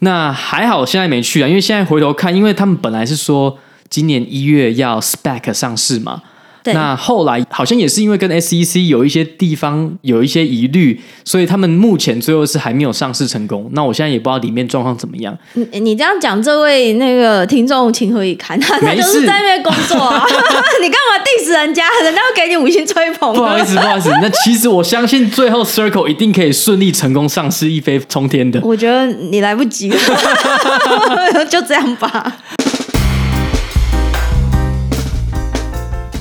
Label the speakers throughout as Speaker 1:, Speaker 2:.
Speaker 1: 那还好，现在没去啊，因为现在回头看，因为他们本来是说今年一月要 spec 上市嘛。那后来好像也是因为跟 SEC 有一些地方有一些疑虑，所以他们目前最后是还没有上市成功。那我现在也不知道里面状况怎么样。
Speaker 2: 你你这样讲，这位那个听众情何以堪？他 他就是在那边工作啊，你干嘛 diss 人家？人家会给你五星吹捧。
Speaker 1: 不好意思，不好意思。那其实我相信最后 Circle 一定可以顺利成功上市，一飞冲天的。
Speaker 2: 我觉得你来不及了，就这样吧。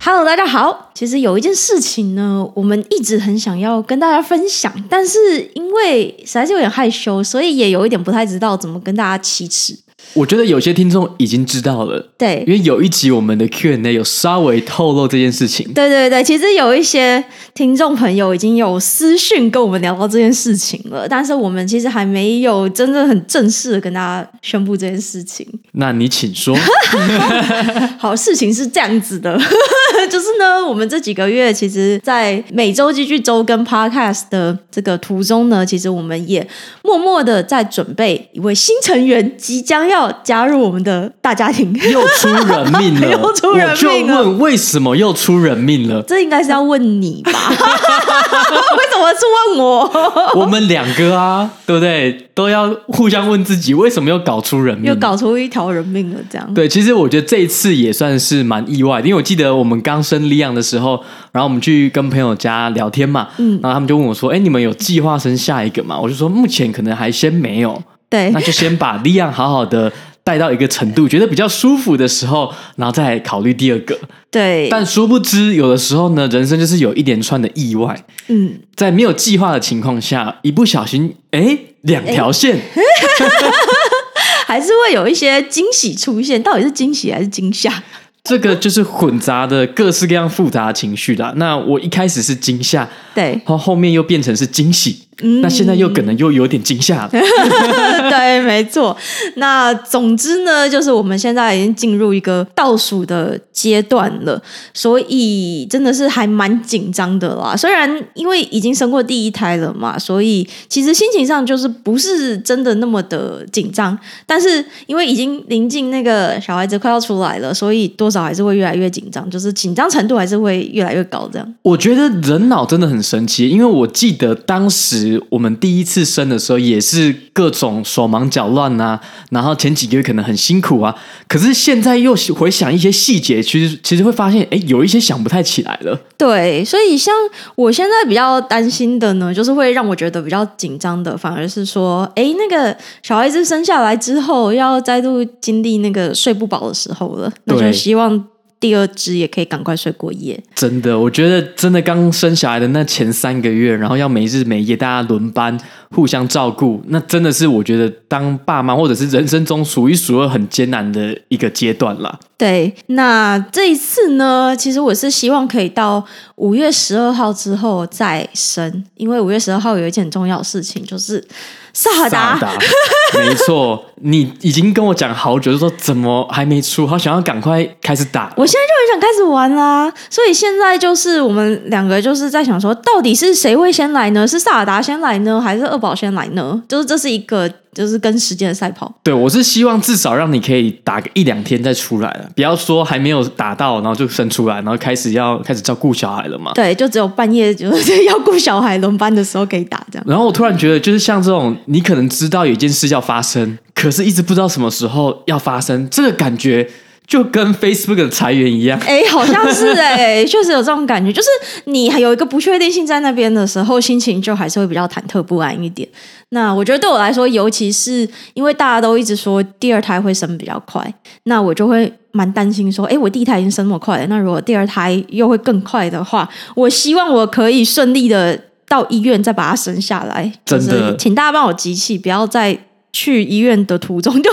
Speaker 2: ！Hello，大家好。其实有一件事情呢，我们一直很想要跟大家分享，但是因为实在是有点害羞，所以也有一点不太知道怎么跟大家启齿。
Speaker 1: 我觉得有些听众已经知道了，
Speaker 2: 对，
Speaker 1: 因为有一集我们的 Q&A 有稍微透露这件事情。
Speaker 2: 对对对，其实有一些听众朋友已经有私讯跟我们聊到这件事情了，但是我们其实还没有真正很正式的跟大家宣布这件事情。
Speaker 1: 那你请说。
Speaker 2: 好，事情是这样子的，就是呢，我们这几个月其实，在每周继续周更 Podcast 的这个途中呢，其实我们也默默的在准备一位新成员即将要。要加入我们的大家庭，
Speaker 1: 又出人命了！
Speaker 2: 又出人命了！
Speaker 1: 我就问，为什么又出人命了？
Speaker 2: 这应该是要问你吧？为什么是问我？
Speaker 1: 我们两个啊，对不对？都要互相问自己，为什么又搞出人命？
Speaker 2: 又搞出一条人命了？这样
Speaker 1: 对，其实我觉得这一次也算是蛮意外的，因为我记得我们刚生利昂的时候，然后我们去跟朋友家聊天嘛，嗯，然后他们就问我说：“哎，你们有计划生下一个吗？”我就说：“目前可能还先没有。”
Speaker 2: 对，
Speaker 1: 那就先把利昂好好的带到一个程度，觉得比较舒服的时候，然后再考虑第二个。
Speaker 2: 对，
Speaker 1: 但殊不知，有的时候呢，人生就是有一连串的意外。嗯，在没有计划的情况下，一不小心，哎，两条线，
Speaker 2: 还是会有一些惊喜出现。到底是惊喜还是惊吓？
Speaker 1: 这个就是混杂的各式各样复杂的情绪啦。那我一开始是惊吓，
Speaker 2: 对，
Speaker 1: 然后后面又变成是惊喜。嗯，那现在又可能又有点惊吓了。
Speaker 2: 对，没错。那总之呢，就是我们现在已经进入一个倒数的阶段了，所以真的是还蛮紧张的啦。虽然因为已经生过第一胎了嘛，所以其实心情上就是不是真的那么的紧张。但是因为已经临近那个小孩子快要出来了，所以多少还是会越来越紧张，就是紧张程度还是会越来越高。这样，
Speaker 1: 我觉得人脑真的很神奇，因为我记得当时。我们第一次生的时候也是各种手忙脚乱啊，然后前几个月可能很辛苦啊，可是现在又回想一些细节，其实其实会发现，哎，有一些想不太起来了。
Speaker 2: 对，所以像我现在比较担心的呢，就是会让我觉得比较紧张的，反而是说，哎，那个小孩子生下来之后，要再度经历那个睡不饱的时候了，那就希望。第二只也可以赶快睡过夜。
Speaker 1: 真的，我觉得真的刚生小孩的那前三个月，然后要没日没夜，大家轮班互相照顾，那真的是我觉得当爸妈或者是人生中数一数二很艰难的一个阶段了。
Speaker 2: 对，那这一次呢，其实我是希望可以到五月十二号之后再生，因为五月十二号有一件很重要的事情，就是。萨尔达，
Speaker 1: 没错，你已经跟我讲好久，就说怎么还没出，好想要赶快开始打。
Speaker 2: 我现在就很想开始玩啦，所以现在就是我们两个就是在想说，到底是谁会先来呢？是萨尔达先来呢，还是二宝先来呢？就是这是一个。就是跟时间的赛跑。
Speaker 1: 对，我是希望至少让你可以打个一两天再出来了，不要说还没有打到，然后就生出来，然后开始要开始照顾小孩了嘛。
Speaker 2: 对，就只有半夜就是要顾小孩轮班的时候可以打这样。
Speaker 1: 然后我突然觉得，就是像这种，你可能知道有一件事要发生，可是一直不知道什么时候要发生，这个感觉。就跟 Facebook 的裁员一样，
Speaker 2: 哎、欸，好像是哎、欸，确实有这种感觉，就是你还有一个不确定性在那边的时候，心情就还是会比较忐忑不安一点。那我觉得对我来说，尤其是因为大家都一直说第二胎会生比较快，那我就会蛮担心说，哎、欸，我第一胎已经生那么快了，那如果第二胎又会更快的话，我希望我可以顺利的到医院再把它生下来。
Speaker 1: 真的，
Speaker 2: 请大家帮我集气，不要在去医院的途中就。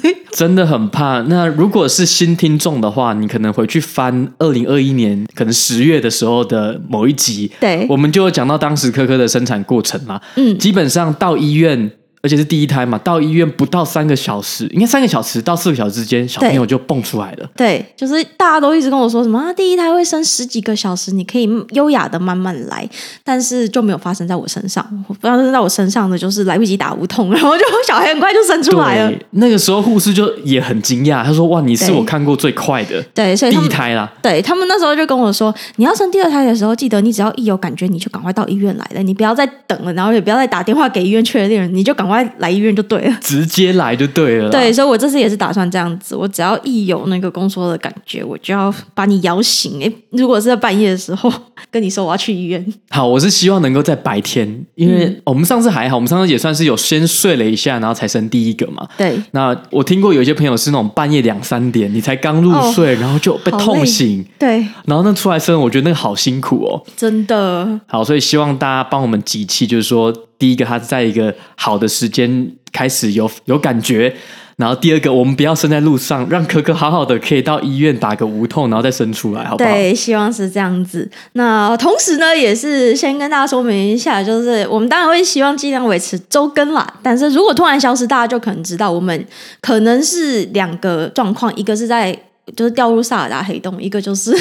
Speaker 1: 真的很怕。那如果是新听众的话，你可能回去翻二零二一年可能十月的时候的某一集，
Speaker 2: 对，
Speaker 1: 我们就有讲到当时科科的生产过程嘛。嗯，基本上到医院。而且是第一胎嘛，到医院不到三个小时，应该三个小时到四个小时之间，小朋友就蹦出来了。
Speaker 2: 对，就是大家都一直跟我说什么啊，第一胎会生十几个小时，你可以优雅的慢慢来，但是就没有发生在我身上。发生在我身上的就是来不及打无痛，然后就 小孩很快就生出来了。
Speaker 1: 那个时候护士就也很惊讶，他说：“哇，你是我看过最快的。”
Speaker 2: 对，所以
Speaker 1: 第一胎啦。
Speaker 2: 对他们那时候就跟我说：“你要生第二胎的时候，记得你只要一有感觉，你就赶快到医院来了，你不要再等了，然后也不要再打电话给医院确认，你就赶快来医院就。”对了，
Speaker 1: 直接来就对了。
Speaker 2: 对，所以我这次也是打算这样子，我只要一有那个宫缩的感觉，我就要把你摇醒。哎，如果是在半夜的时候跟你说我要去医院，
Speaker 1: 好，我是希望能够在白天，因为我们上次还好，我们上次也算是有先睡了一下，然后才生第一个嘛。
Speaker 2: 对。那
Speaker 1: 我听过有一些朋友是那种半夜两三点，你才刚入睡，哦、然后就被痛醒。
Speaker 2: 对。
Speaker 1: 然后那出来生，我觉得那个好辛苦哦。
Speaker 2: 真的。
Speaker 1: 好，所以希望大家帮我们集气，就是说。第一个，他在一个好的时间开始有有感觉，然后第二个，我们不要生在路上，让可可好好的可以到医院打个无痛，然后再生出来，好不好？
Speaker 2: 对，希望是这样子。那同时呢，也是先跟大家说明一下，就是我们当然会希望尽量维持周更啦，但是如果突然消失，大家就可能知道我们可能是两个状况，一个是在。就是掉入萨尔达黑洞，一个就是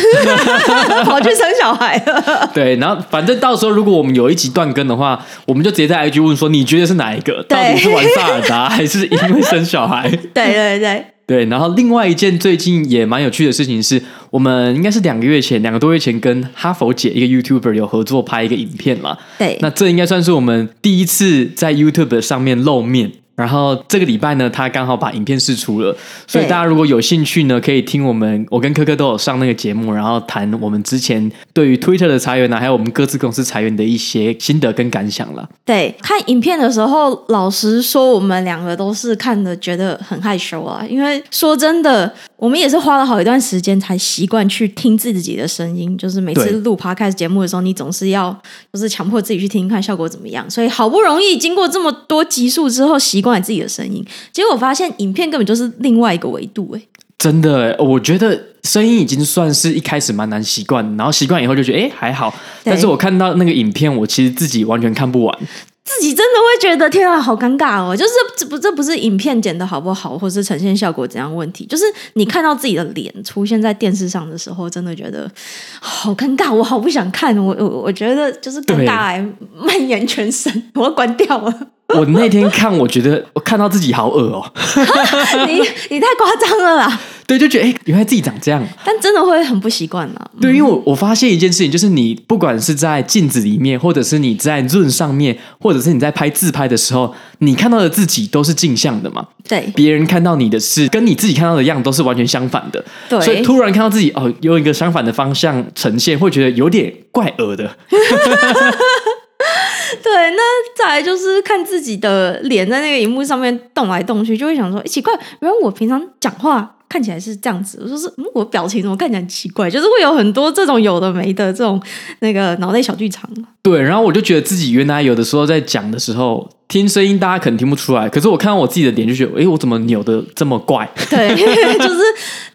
Speaker 2: 跑去生小孩了。
Speaker 1: 对，然后反正到时候如果我们有一集断更的话，我们就直接在 IG 问说，你觉得是哪一个？到底是玩萨尔达还是因为生小孩？
Speaker 2: 对对对
Speaker 1: 对。然后另外一件最近也蛮有趣的事情是，我们应该是两个月前，两个多月前跟哈佛姐一个 YouTuber 有合作拍一个影片嘛。
Speaker 2: 对。
Speaker 1: 那这应该算是我们第一次在 YouTube 上面露面。然后这个礼拜呢，他刚好把影片试出了，所以大家如果有兴趣呢，可以听我们我跟科科都有上那个节目，然后谈我们之前对于 Twitter 的裁员呢，还有我们各自公司裁员的一些心得跟感想了。
Speaker 2: 对，看影片的时候，老实说，我们两个都是看的觉得很害羞啊，因为说真的，我们也是花了好一段时间才习惯去听自己的声音，就是每次录 Podcast 节目的时候，你总是要就是强迫自己去听看效果怎么样，所以好不容易经过这么多集数之后，习惯了。自己的声音，结果发现影片根本就是另外一个维度，哎，
Speaker 1: 真的，我觉得声音已经算是一开始蛮难习惯，然后习惯以后就觉得哎还好，但是我看到那个影片，我其实自己完全看不完，
Speaker 2: 自己真的会觉得天啊，好尴尬哦，就是这不这不是影片剪的好不好，或是呈现效果怎样问题，就是你看到自己的脸出现在电视上的时候，真的觉得好尴尬，我好不想看，我我我觉得就是尴尬蔓延全身，我要关掉了。
Speaker 1: 我那天看，我觉得我看到自己好恶哦、喔！
Speaker 2: 你你太夸张了啦！
Speaker 1: 对，就觉得哎、欸，原来自己长这样，
Speaker 2: 但真的会很不习惯了。
Speaker 1: 对，因为我我发现一件事情，就是你不管是在镜子里面，或者是你在 Zoom 上面，或者是你在拍自拍的时候，你看到的自己都是镜像的嘛？
Speaker 2: 对，
Speaker 1: 别人看到你的是跟你自己看到的样都是完全相反的。
Speaker 2: 对，
Speaker 1: 所以突然看到自己哦，用一个相反的方向呈现，会觉得有点怪恶的。
Speaker 2: 对，那再来就是看自己的脸在那个荧幕上面动来动去，就会想说，奇怪，原来我平常讲话看起来是这样子，我说是，嗯，我表情怎么看起来很奇怪，就是会有很多这种有的没的这种那个脑内小剧场。
Speaker 1: 对，然后我就觉得自己原来有的时候在讲的时候，听声音大家可能听不出来，可是我看到我自己的脸就觉得，哎，我怎么扭的这么怪？对，
Speaker 2: 就是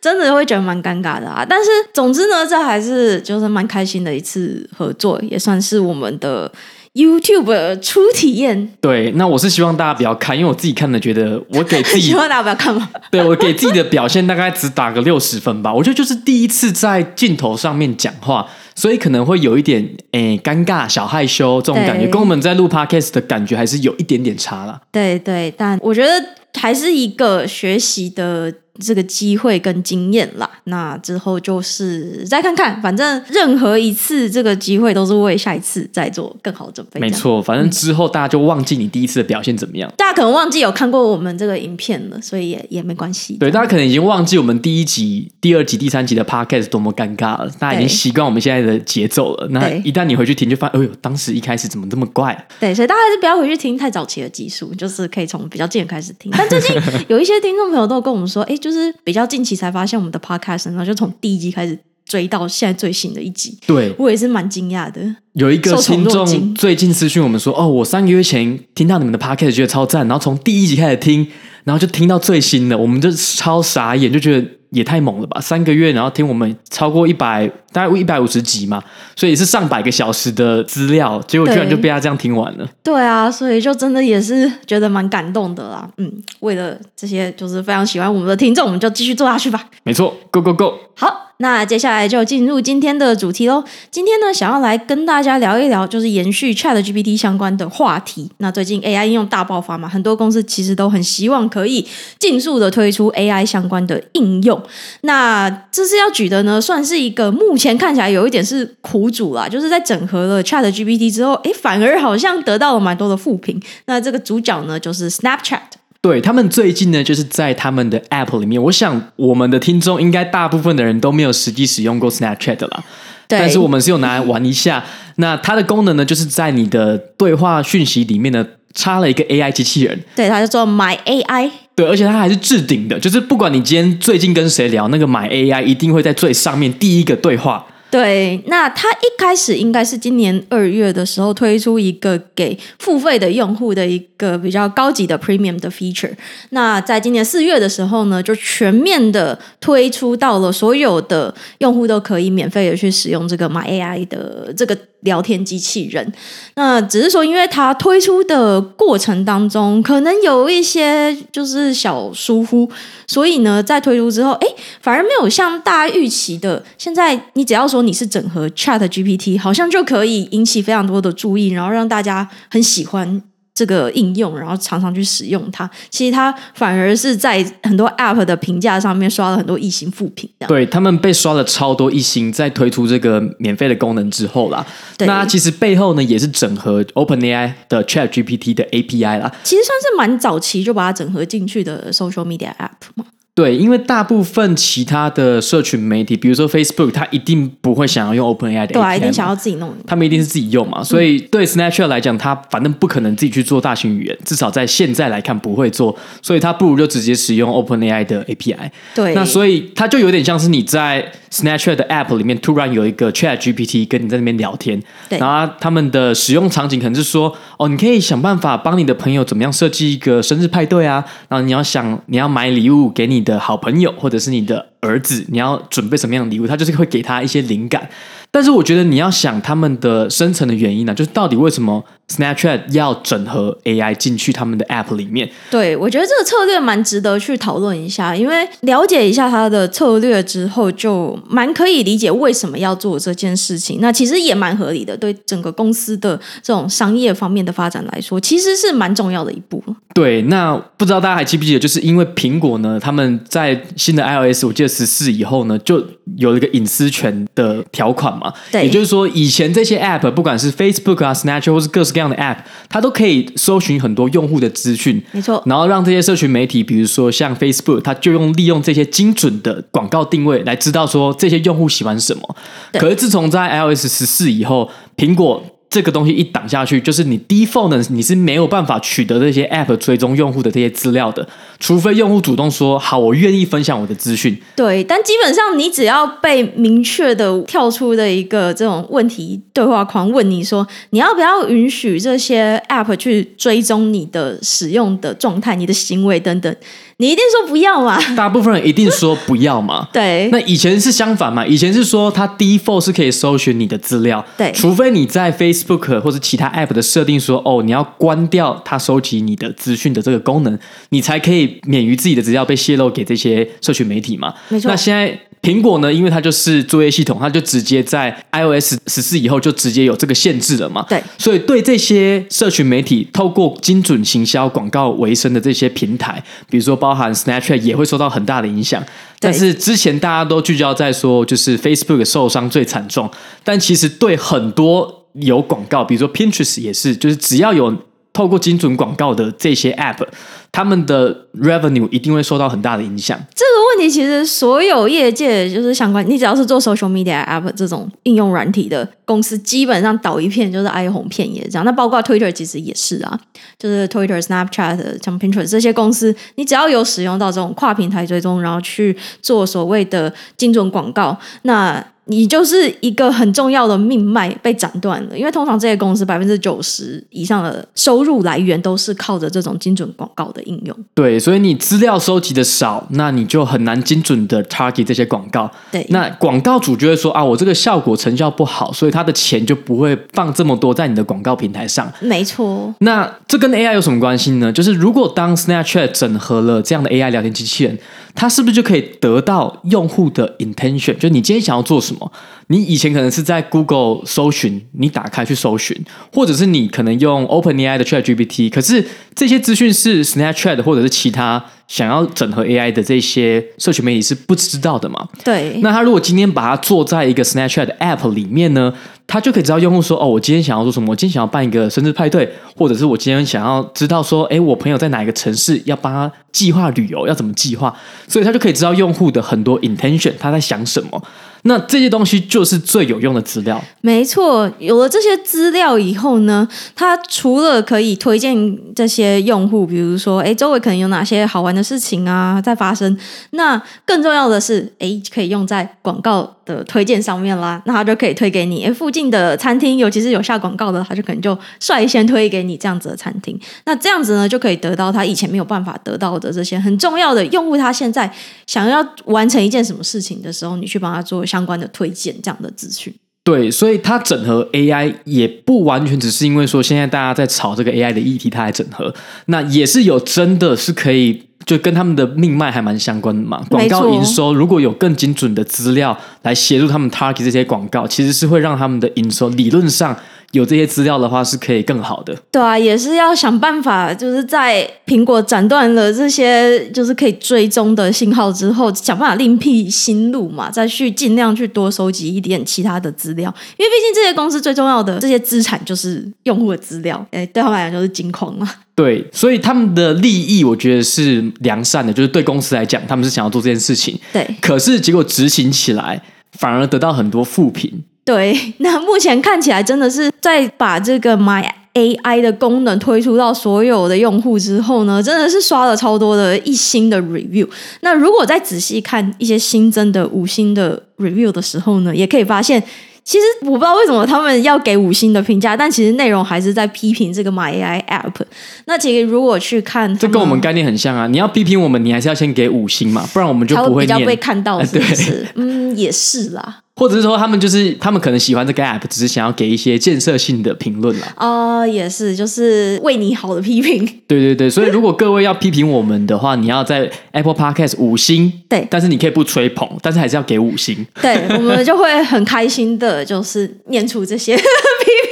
Speaker 2: 真的会觉得蛮尴尬的啊。但是总之呢，这还是就是蛮开心的一次合作，也算是我们的。YouTube 初体验，
Speaker 1: 对，那我是希望大家不要看，因为我自己看的觉得我给自己
Speaker 2: 希望大家不要看吗？
Speaker 1: 对，我给自己的表现大概只打个六十分吧。我觉得就是第一次在镜头上面讲话，所以可能会有一点诶尴尬、小害羞这种感觉，跟我们在录 Podcast 的感觉还是有一点点差啦。
Speaker 2: 对对，但我觉得还是一个学习的。这个机会跟经验啦，那之后就是再看看，反正任何一次这个机会都是为下一次再做更好的准备。
Speaker 1: 没错，反正之后大家就忘记你第一次的表现怎么样，
Speaker 2: 大家可能忘记有看过我们这个影片了，所以也也没关系。
Speaker 1: 对，大家可能已经忘记我们第一集、第二集、第三集的 podcast 多么尴尬了，大家已经习惯我们现在的节奏了。那一旦你回去听，就发现，哎呦，当时一开始怎么这么怪？
Speaker 2: 对，所以大家还是不要回去听太早期的集数，就是可以从比较近的开始听。但最近 有一些听众朋友都跟我们说，哎。就是比较近期才发现我们的 podcast，然后就从第一集开始追到现在最新的一集。
Speaker 1: 对，
Speaker 2: 我也是蛮惊讶的。
Speaker 1: 有一个听众最近私讯我们说：“哦，我三个月前听到你们的 podcast 觉得超赞，然后从第一集开始听，然后就听到最新的，我们就超傻眼，就觉得。”也太猛了吧！三个月，然后听我们超过一百，大概一百五十集嘛，所以是上百个小时的资料，结果居然就被他这样听完了。
Speaker 2: 对啊，所以就真的也是觉得蛮感动的啦。嗯，为了这些就是非常喜欢我们的听众，我们就继续做下去吧。
Speaker 1: 没错，Go Go Go！
Speaker 2: 好。那接下来就进入今天的主题喽。今天呢，想要来跟大家聊一聊，就是延续 ChatGPT 相关的话题。那最近 AI 应用大爆发嘛，很多公司其实都很希望可以尽速的推出 AI 相关的应用。那这是要举的呢，算是一个目前看起来有一点是苦主啦，就是在整合了 ChatGPT 之后，诶，反而好像得到了蛮多的负评。那这个主角呢，就是 Snapchat。
Speaker 1: 对，他们最近呢，就是在他们的 App 里面，我想我们的听众应该大部分的人都没有实际使用过 Snapchat 的啦。对。但是我们是有拿来玩一下。那它的功能呢，就是在你的对话讯息里面呢，插了一个 AI 机器人。
Speaker 2: 对，它叫做 My AI。
Speaker 1: 对，而且它还是置顶的，就是不管你今天最近跟谁聊，那个 My AI 一定会在最上面第一个对话。
Speaker 2: 对，那它一开始应该是今年二月的时候推出一个给付费的用户的一个比较高级的 Premium 的 feature。那在今年四月的时候呢，就全面的推出到了所有的用户都可以免费的去使用这个 My AI 的这个。聊天机器人，那只是说，因为它推出的过程当中，可能有一些就是小疏忽，所以呢，在推出之后，哎，反而没有像大家预期的，现在你只要说你是整合 ChatGPT，好像就可以引起非常多的注意，然后让大家很喜欢。这个应用，然后常常去使用它，其实它反而是在很多 App 的评价上面刷了很多一星负评。
Speaker 1: 对，他们被刷了超多一星，在推出这个免费的功能之后啦。对，那其实背后呢，也是整合 OpenAI 的 ChatGPT 的 API 啦。
Speaker 2: 其实算是蛮早期就把它整合进去的 Social Media App 嘛。
Speaker 1: 对，因为大部分其他的社群媒体，比如说 Facebook，它一定不会想要用 OpenAI 的 API，
Speaker 2: 对，一定想要自己弄。
Speaker 1: 他们一定是自己用嘛，所以对 Snapchat 来讲，它反正不可能自己去做大型语言，至少在现在来看不会做，所以它不如就直接使用 OpenAI 的 API。
Speaker 2: 对，
Speaker 1: 那所以它就有点像是你在 Snapchat 的 App 里面突然有一个 ChatGPT 跟你在那边聊天，然后他们的使用场景可能是说，哦，你可以想办法帮你的朋友怎么样设计一个生日派对啊，然后你要想你要买礼物给你的好朋友，或者是你的儿子，你要准备什么样的礼物？他就是会给他一些灵感。但是我觉得你要想他们的深层的原因呢、啊，就是到底为什么 Snapchat 要整合 AI 进去他们的 App 里面？
Speaker 2: 对，我觉得这个策略蛮值得去讨论一下，因为了解一下他的策略之后，就蛮可以理解为什么要做这件事情。那其实也蛮合理的，对整个公司的这种商业方面的发展来说，其实是蛮重要的一步。
Speaker 1: 对，那不知道大家还记不记得，就是因为苹果呢，他们在新的 iOS，我记得十四以后呢，就有了一个隐私权的条款嘛。
Speaker 2: 对，
Speaker 1: 也就是说，以前这些 App，不管是 Facebook 啊、Snapchat 或是各式各样的 App，它都可以搜寻很多用户的资讯。
Speaker 2: 没错。
Speaker 1: 然后让这些社群媒体，比如说像 Facebook，它就用利用这些精准的广告定位来知道说这些用户喜欢什么。可是自从在 iOS 十四以后，苹果。这个东西一挡下去，就是你 default，你是没有办法取得这些 app 追踪用户的这些资料的，除非用户主动说好，我愿意分享我的资讯。
Speaker 2: 对，但基本上你只要被明确的跳出的一个这种问题对话框问你说，你要不要允许这些 app 去追踪你的使用的状态、你的行为等等。你一定说不要嘛？
Speaker 1: 大部分人一定说不要嘛。
Speaker 2: 对。
Speaker 1: 那以前是相反嘛？以前是说它 default 是可以搜寻你的资料，
Speaker 2: 对。
Speaker 1: 除非你在 Facebook 或者其他 App 的设定说，哦，你要关掉它收集你的资讯的这个功能，你才可以免于自己的资料被泄露给这些社群媒体嘛。
Speaker 2: 没错。
Speaker 1: 那现在。苹果呢，因为它就是作业系统，它就直接在 iOS 十四以后就直接有这个限制了嘛。
Speaker 2: 对，
Speaker 1: 所以对这些社群媒体透过精准行销广告为生的这些平台，比如说包含 Snapchat 也会受到很大的影响。但是之前大家都聚焦在说，就是 Facebook 受伤最惨重，但其实对很多有广告，比如说 Pinterest 也是，就是只要有透过精准广告的这些 App。他们的 revenue 一定会受到很大的影响。这
Speaker 2: 个问题其实所有业界就是相关，你只要是做 social media app 这种应用软体的公司，基本上倒一片就是哀鸿遍野这样。那包括 Twitter 其实也是啊，就是 Twitter、Snapchat、像 Pinterest 这些公司，你只要有使用到这种跨平台追踪，然后去做所谓的精准广告，那你就是一个很重要的命脉被斩断了。因为通常这些公司百分之九十以上的收入来源都是靠着这种精准广告的应用。
Speaker 1: 对，所以你资料收集的少，那你就很难精准的 target 这些广告。
Speaker 2: 对，
Speaker 1: 那广告主就会说啊，我这个效果成效不好，所以他的钱就不会放这么多在你的广告平台上。
Speaker 2: 没错。
Speaker 1: 那这跟 AI 有什么关系呢？就是如果当 Snapchat 整合了这样的 AI 聊天机器人，它是不是就可以得到用户的 intention？就你今天想要做什么？你以前可能是在 Google 搜寻，你打开去搜寻，或者是你可能用 OpenAI 的 ChatGPT，可是这些资讯是 Snapchat 或者是其他想要整合 AI 的这些社群媒体是不知道的嘛？
Speaker 2: 对。
Speaker 1: 那他如果今天把它做在一个 Snapchat 的 App 里面呢，他就可以知道用户说，哦，我今天想要做什么？我今天想要办一个生日派对，或者是我今天想要知道说，哎，我朋友在哪一个城市，要帮他计划旅游，要怎么计划？所以他就可以知道用户的很多 intention，他在想什么。那这些东西就是最有用的资料。
Speaker 2: 没错，有了这些资料以后呢，它除了可以推荐这些用户，比如说，哎，周围可能有哪些好玩的事情啊在发生。那更重要的是，哎，可以用在广告的推荐上面啦。那它就可以推给你，哎，附近的餐厅，尤其是有下广告的，它就可能就率先推给你这样子的餐厅。那这样子呢，就可以得到他以前没有办法得到的这些很重要的用户。他现在想要完成一件什么事情的时候，你去帮他做。相关的推荐这样的资讯，
Speaker 1: 对，所以它整合 AI 也不完全只是因为说现在大家在炒这个 AI 的议题，它来整合，那也是有真的是可以就跟他们的命脉还蛮相关的嘛。广告营收如果有更精准的资料来协助他们 target 这些广告，其实是会让他们的营收理论上。有这些资料的话，是可以更好的。
Speaker 2: 对啊，也是要想办法，就是在苹果斩断了这些就是可以追踪的信号之后，想办法另辟新路嘛，再去尽量去多收集一点其他的资料。因为毕竟这些公司最重要的这些资产就是用户的资料，哎，对他们来讲就是金矿嘛。
Speaker 1: 对，所以他们的利益，我觉得是良善的，就是对公司来讲，他们是想要做这件事情。
Speaker 2: 对，
Speaker 1: 可是结果执行起来，反而得到很多负评。
Speaker 2: 对，那目前看起来真的是在把这个 My AI 的功能推出到所有的用户之后呢，真的是刷了超多的一星的 review。那如果再仔细看一些新增的五星的 review 的时候呢，也可以发现，其实我不知道为什么他们要给五星的评价，但其实内容还是在批评这个 My AI App。那其实如果去看，
Speaker 1: 这跟我们概念很像啊！你要批评我们，你还是要先给五星嘛，不然我们就不会，
Speaker 2: 会比较被看到，是不是？
Speaker 1: 对
Speaker 2: 嗯，也是啦。
Speaker 1: 或者是说，他们就是他们可能喜欢这个 app，只是想要给一些建设性的评论啦。
Speaker 2: 啊、呃，也是，就是为你好的批评。
Speaker 1: 对对对，所以如果各位要批评我们的话，你要在 Apple Podcast 五星。
Speaker 2: 对，
Speaker 1: 但是你可以不吹捧，但是还是要给五星。
Speaker 2: 对，我们就会很开心的，就是念出这些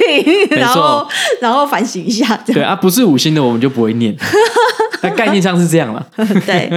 Speaker 2: 批评，然后然后反省一下。
Speaker 1: 对啊，不是五星的，我们就不会念。那概念上是这样了。
Speaker 2: 对。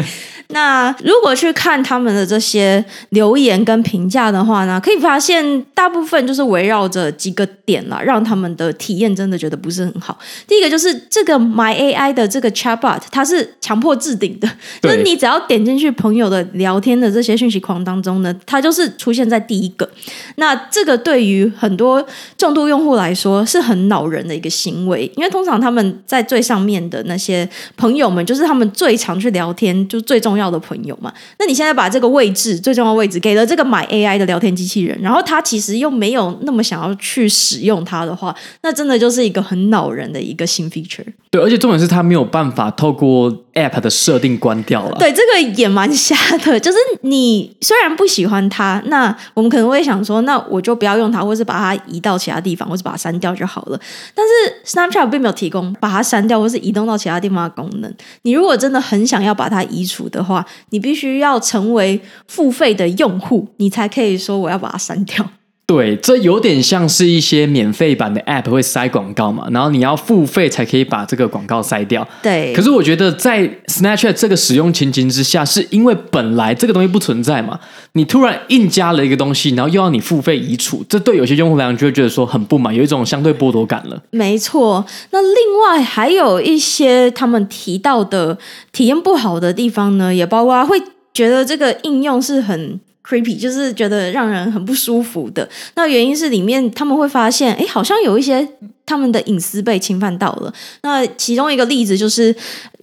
Speaker 2: 那如果去看他们的这些留言跟评价的话呢，可以发现大部分就是围绕着几个点啦，让他们的体验真的觉得不是很好。第一个就是这个 My AI 的这个 Chatbot，它是强迫置顶的，就是你只要点进去朋友的聊天的这些讯息框当中呢，它就是出现在第一个。那这个对于很多重度用户来说是很恼人的一个行为，因为通常他们在最上面的那些朋友们，就是他们最常去聊天，就最重。重要的朋友嘛，那你现在把这个位置最重要的位置给了这个 My AI 的聊天机器人，然后他其实又没有那么想要去使用它的话，那真的就是一个很恼人的一个新 feature。
Speaker 1: 对，而且重点是他没有办法透过 App 的设定关掉了。
Speaker 2: 对，这个也蛮瞎的。就是你虽然不喜欢它，那我们可能会想说，那我就不要用它，或是把它移到其他地方，或是把它删掉就好了。但是 Snapchat 并没有提供把它删掉或是移动到其他地方的功能。你如果真的很想要把它移除的话，你必须要成为付费的用户，你才可以说我要把它删掉。
Speaker 1: 对，这有点像是一些免费版的 App 会塞广告嘛，然后你要付费才可以把这个广告塞掉。
Speaker 2: 对。
Speaker 1: 可是我觉得在 Snapchat 这个使用情境之下，是因为本来这个东西不存在嘛，你突然硬加了一个东西，然后又要你付费移除，这对有些用户来讲就会觉得说很不满，有一种相对剥夺感了。
Speaker 2: 没错。那另外还有一些他们提到的体验不好的地方呢，也包括会觉得这个应用是很。creepy，就是觉得让人很不舒服的。那原因是里面他们会发现，哎，好像有一些他们的隐私被侵犯到了。那其中一个例子就是。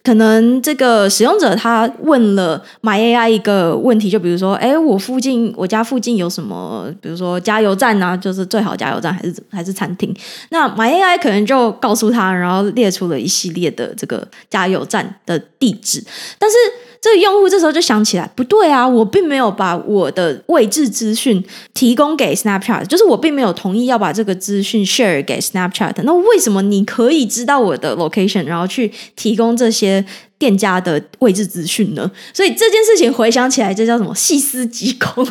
Speaker 2: 可能这个使用者他问了 My AI 一个问题，就比如说，哎，我附近我家附近有什么？比如说加油站啊，就是最好加油站还是还是餐厅？那 My AI 可能就告诉他，然后列出了一系列的这个加油站的地址，但是。这个用户这时候就想起来，不对啊，我并没有把我的位置资讯提供给 Snapchat，就是我并没有同意要把这个资讯 share 给 Snapchat。那为什么你可以知道我的 location，然后去提供这些？店家的位置资讯呢？所以这件事情回想起来，这叫什么？细思极恐。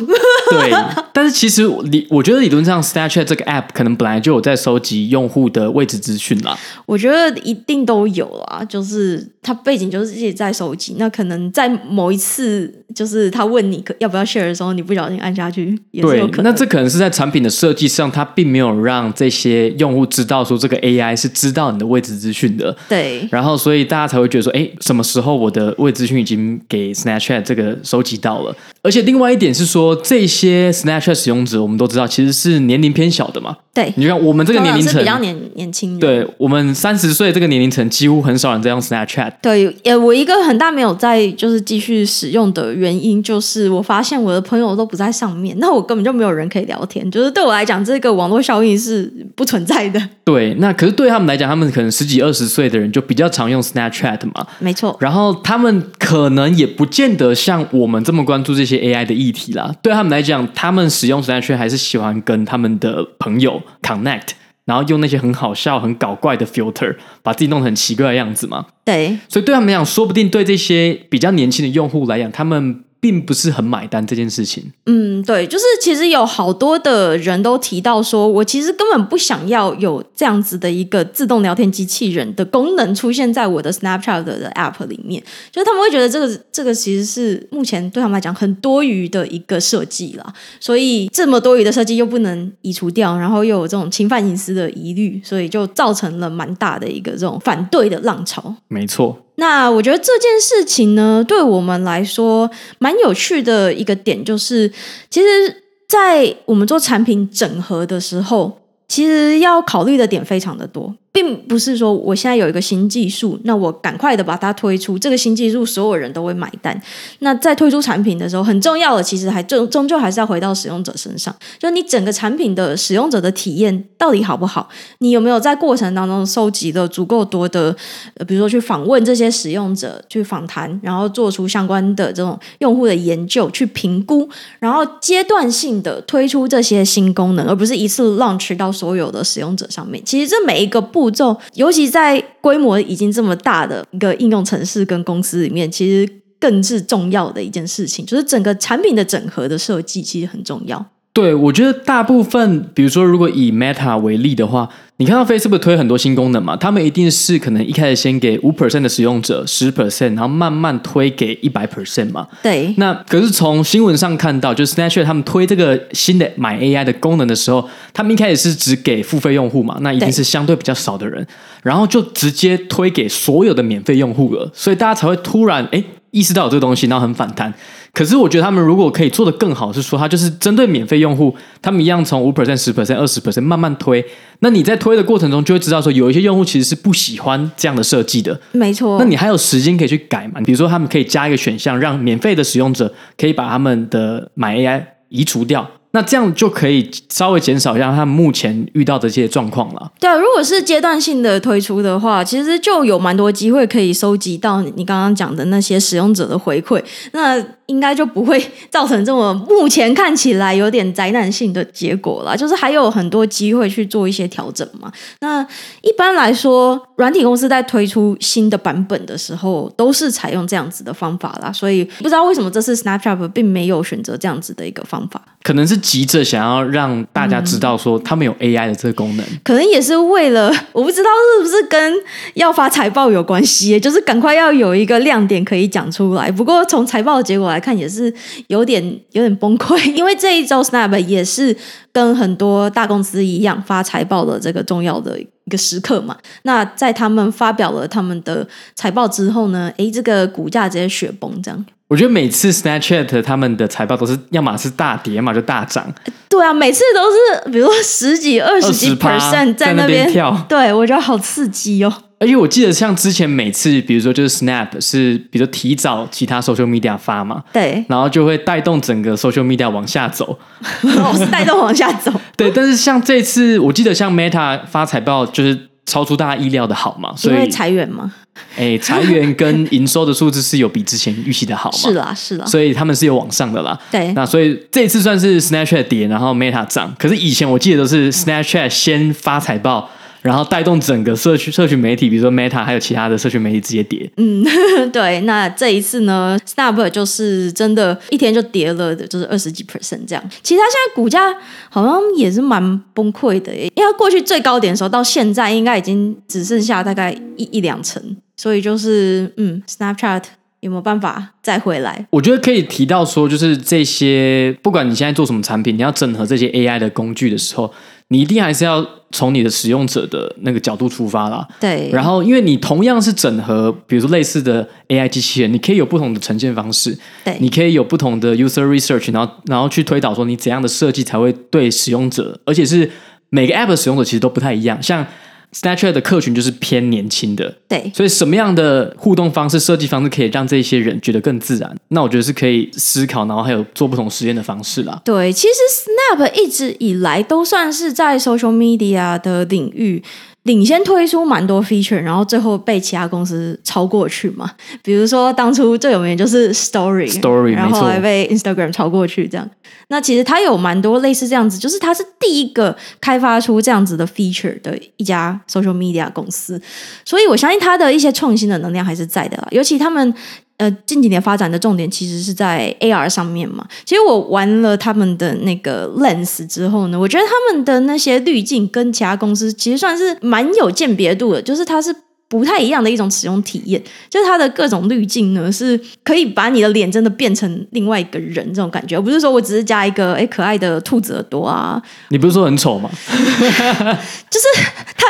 Speaker 1: 对，但是其实理，我觉得理论上，Snapchat 这个 app 可能本来就有在收集用户的位置资讯啦。
Speaker 2: 我觉得一定都有啦，就是它背景就是一直在收集。那可能在某一次，就是他问你要不要 share 的时候，你不小心按下去，也是有可能。
Speaker 1: 那这可能是在产品的设计上，它并没有让这些用户知道说这个 AI 是知道你的位置资讯的。
Speaker 2: 对。
Speaker 1: 然后，所以大家才会觉得说，哎，什么？时候我的位置资讯已经给 Snapchat 这个收集到了，而且另外一点是说，这些 Snapchat 使用者我们都知道其实是年龄偏小的嘛。
Speaker 2: 对，
Speaker 1: 你看我们这个年龄层
Speaker 2: 比较年年轻人，
Speaker 1: 对我们三十岁这个年龄层几乎很少人在用 Snapchat。
Speaker 2: 对，呃，我一个很大没有在就是继续使用的原因，就是我发现我的朋友都不在上面，那我根本就没有人可以聊天，就是对我来讲，这个网络效应是不存在的。
Speaker 1: 对，那可是对他们来讲，他们可能十几二十岁的人就比较常用 Snapchat 嘛。
Speaker 2: 没错。
Speaker 1: 然后他们可能也不见得像我们这么关注这些 AI 的议题啦。对他们来讲，他们使用 Snapchat 还是喜欢跟他们的朋友 connect，然后用那些很好笑、很搞怪的 filter，把自己弄得很奇怪的样子嘛。
Speaker 2: 对。所
Speaker 1: 以对他们来讲，说不定对这些比较年轻的用户来讲，他们。并不是很买单这件事情。
Speaker 2: 嗯，对，就是其实有好多的人都提到说，我其实根本不想要有这样子的一个自动聊天机器人的功能出现在我的 Snapchat 的 App 里面，就是他们会觉得这个这个其实是目前对他们来讲很多余的一个设计啦。所以这么多余的设计又不能移除掉，然后又有这种侵犯隐私的疑虑，所以就造成了蛮大的一个这种反对的浪潮。
Speaker 1: 没错。
Speaker 2: 那我觉得这件事情呢，对我们来说蛮有趣的一个点，就是其实，在我们做产品整合的时候，其实要考虑的点非常的多。并不是说我现在有一个新技术，那我赶快的把它推出，这个新技术所有人都会买单。那在推出产品的时候，很重要的其实还终终究还是要回到使用者身上，就你整个产品的使用者的体验到底好不好？你有没有在过程当中收集了足够多的，比如说去访问这些使用者，去访谈，然后做出相关的这种用户的研究，去评估，然后阶段性的推出这些新功能，而不是一次 launch 到所有的使用者上面。其实这每一个步。步骤，尤其在规模已经这么大的一个应用城市跟公司里面，其实更是重要的一件事情，就是整个产品的整合的设计其实很重要。
Speaker 1: 对，我觉得大部分，比如说，如果以 Meta 为例的话，你看到 Facebook 推很多新功能嘛，他们一定是可能一开始先给五 percent 的使用者十 percent，然后慢慢推给一百 percent 嘛。
Speaker 2: 对。
Speaker 1: 那可是从新闻上看到，就是 Snapchat 他们推这个新的 My AI 的功能的时候，他们一开始是只给付费用户嘛，那一定是相对比较少的人，然后就直接推给所有的免费用户了，所以大家才会突然哎意识到有这个东西，然后很反弹。可是我觉得他们如果可以做得更好，是说他就是针对免费用户，他们一样从五 percent、十 percent、二十 percent 慢慢推。那你在推的过程中，就会知道说有一些用户其实是不喜欢这样的设计的。
Speaker 2: 没错。
Speaker 1: 那你还有时间可以去改嘛？比如说他们可以加一个选项，让免费的使用者可以把他们的 My AI 移除掉。那这样就可以稍微减少一下他们目前遇到的这些状况了。
Speaker 2: 对啊，如果是阶段性的推出的话，其实就有蛮多机会可以收集到你刚刚讲的那些使用者的回馈。那应该就不会造成这么目前看起来有点灾难性的结果了。就是还有很多机会去做一些调整嘛。那一般来说，软体公司在推出新的版本的时候，都是采用这样子的方法啦。所以不知道为什么这次 Snapchat 并没有选择这样子的一个方法。
Speaker 1: 可能是急着想要让大家知道说他们有 AI 的这个功能，嗯、
Speaker 2: 可能也是为了我不知道是不是跟要发财报有关系，就是赶快要有一个亮点可以讲出来。不过从财报的结果来看，也是有点有点崩溃，因为这一周 Snap 也是跟很多大公司一样发财报的这个重要的一个时刻嘛。那在他们发表了他们的财报之后呢，诶，这个股价直接雪崩这样。
Speaker 1: 我觉得每次 Snapchat 他们的财报都是要么是大跌，要么就大涨。
Speaker 2: 对啊，每次都是比如说十几、二十几 percent 在那边
Speaker 1: 跳。
Speaker 2: 对，我觉得好刺激哦。
Speaker 1: 而且我记得像之前每次，比如说就是 Snap 是，比如说提早其他 social media 发嘛，
Speaker 2: 对，
Speaker 1: 然后就会带动整个 social media 往下走，
Speaker 2: 哦，是带动往下走。
Speaker 1: 对，但是像这次，我记得像 Meta 发财报就是超出大家意料的好嘛，所以
Speaker 2: 裁员嘛。
Speaker 1: 哎，裁员跟营收的数字是有比之前预期的好嘛？
Speaker 2: 是啦，是啦，
Speaker 1: 所以他们是有往上的啦。
Speaker 2: 对，
Speaker 1: 那所以这一次算是 Snapchat 跌，然后 Meta 涨。可是以前我记得都是 Snapchat 先发财报。然后带动整个社区社群媒体，比如说 Meta，还有其他的社群媒体直接跌。
Speaker 2: 嗯，对。那这一次呢，Snap 就是真的一天就跌了，就是二十几 percent 这样。其实它现在股价好像也是蛮崩溃的，因为它过去最高点的时候到现在应该已经只剩下大概一一两成，所以就是嗯，Snapchat 有没有办法再回来？
Speaker 1: 我觉得可以提到说，就是这些不管你现在做什么产品，你要整合这些 AI 的工具的时候。你一定还是要从你的使用者的那个角度出发啦。
Speaker 2: 对。
Speaker 1: 然后，因为你同样是整合，比如说类似的 AI 机器人，你可以有不同的呈现方式。
Speaker 2: 对。
Speaker 1: 你可以有不同的 user research，然后然后去推导说你怎样的设计才会对使用者，而且是每个 app 的使用者其实都不太一样。像 Snapchat 的客群就是偏年轻的，
Speaker 2: 对，
Speaker 1: 所以什么样的互动方式、设计方式可以让这些人觉得更自然？那我觉得是可以思考，然后还有做不同实验的方式啦。
Speaker 2: 对，其实一直以来都算是在 social media 的领域。领先推出蛮多 feature，然后最后被其他公司超过去嘛。比如说当初最有名就是 Story，Story，然后还被 Instagram 超过去这样。那其实它有蛮多类似这样子，就是它是第一个开发出这样子的 feature 的一家 social media 公司，所以我相信它的一些创新的能量还是在的啦，尤其他们。呃，近几年发展的重点其实是在 AR 上面嘛。其实我玩了他们的那个 Lens 之后呢，我觉得他们的那些滤镜跟其他公司其实算是蛮有鉴别度的，就是它是不太一样的一种使用体验。就是它的各种滤镜呢，是可以把你的脸真的变成另外一个人这种感觉，而不是说我只是加一个哎可爱的兔子耳朵啊。
Speaker 1: 你不是说很丑吗？
Speaker 2: 就是他。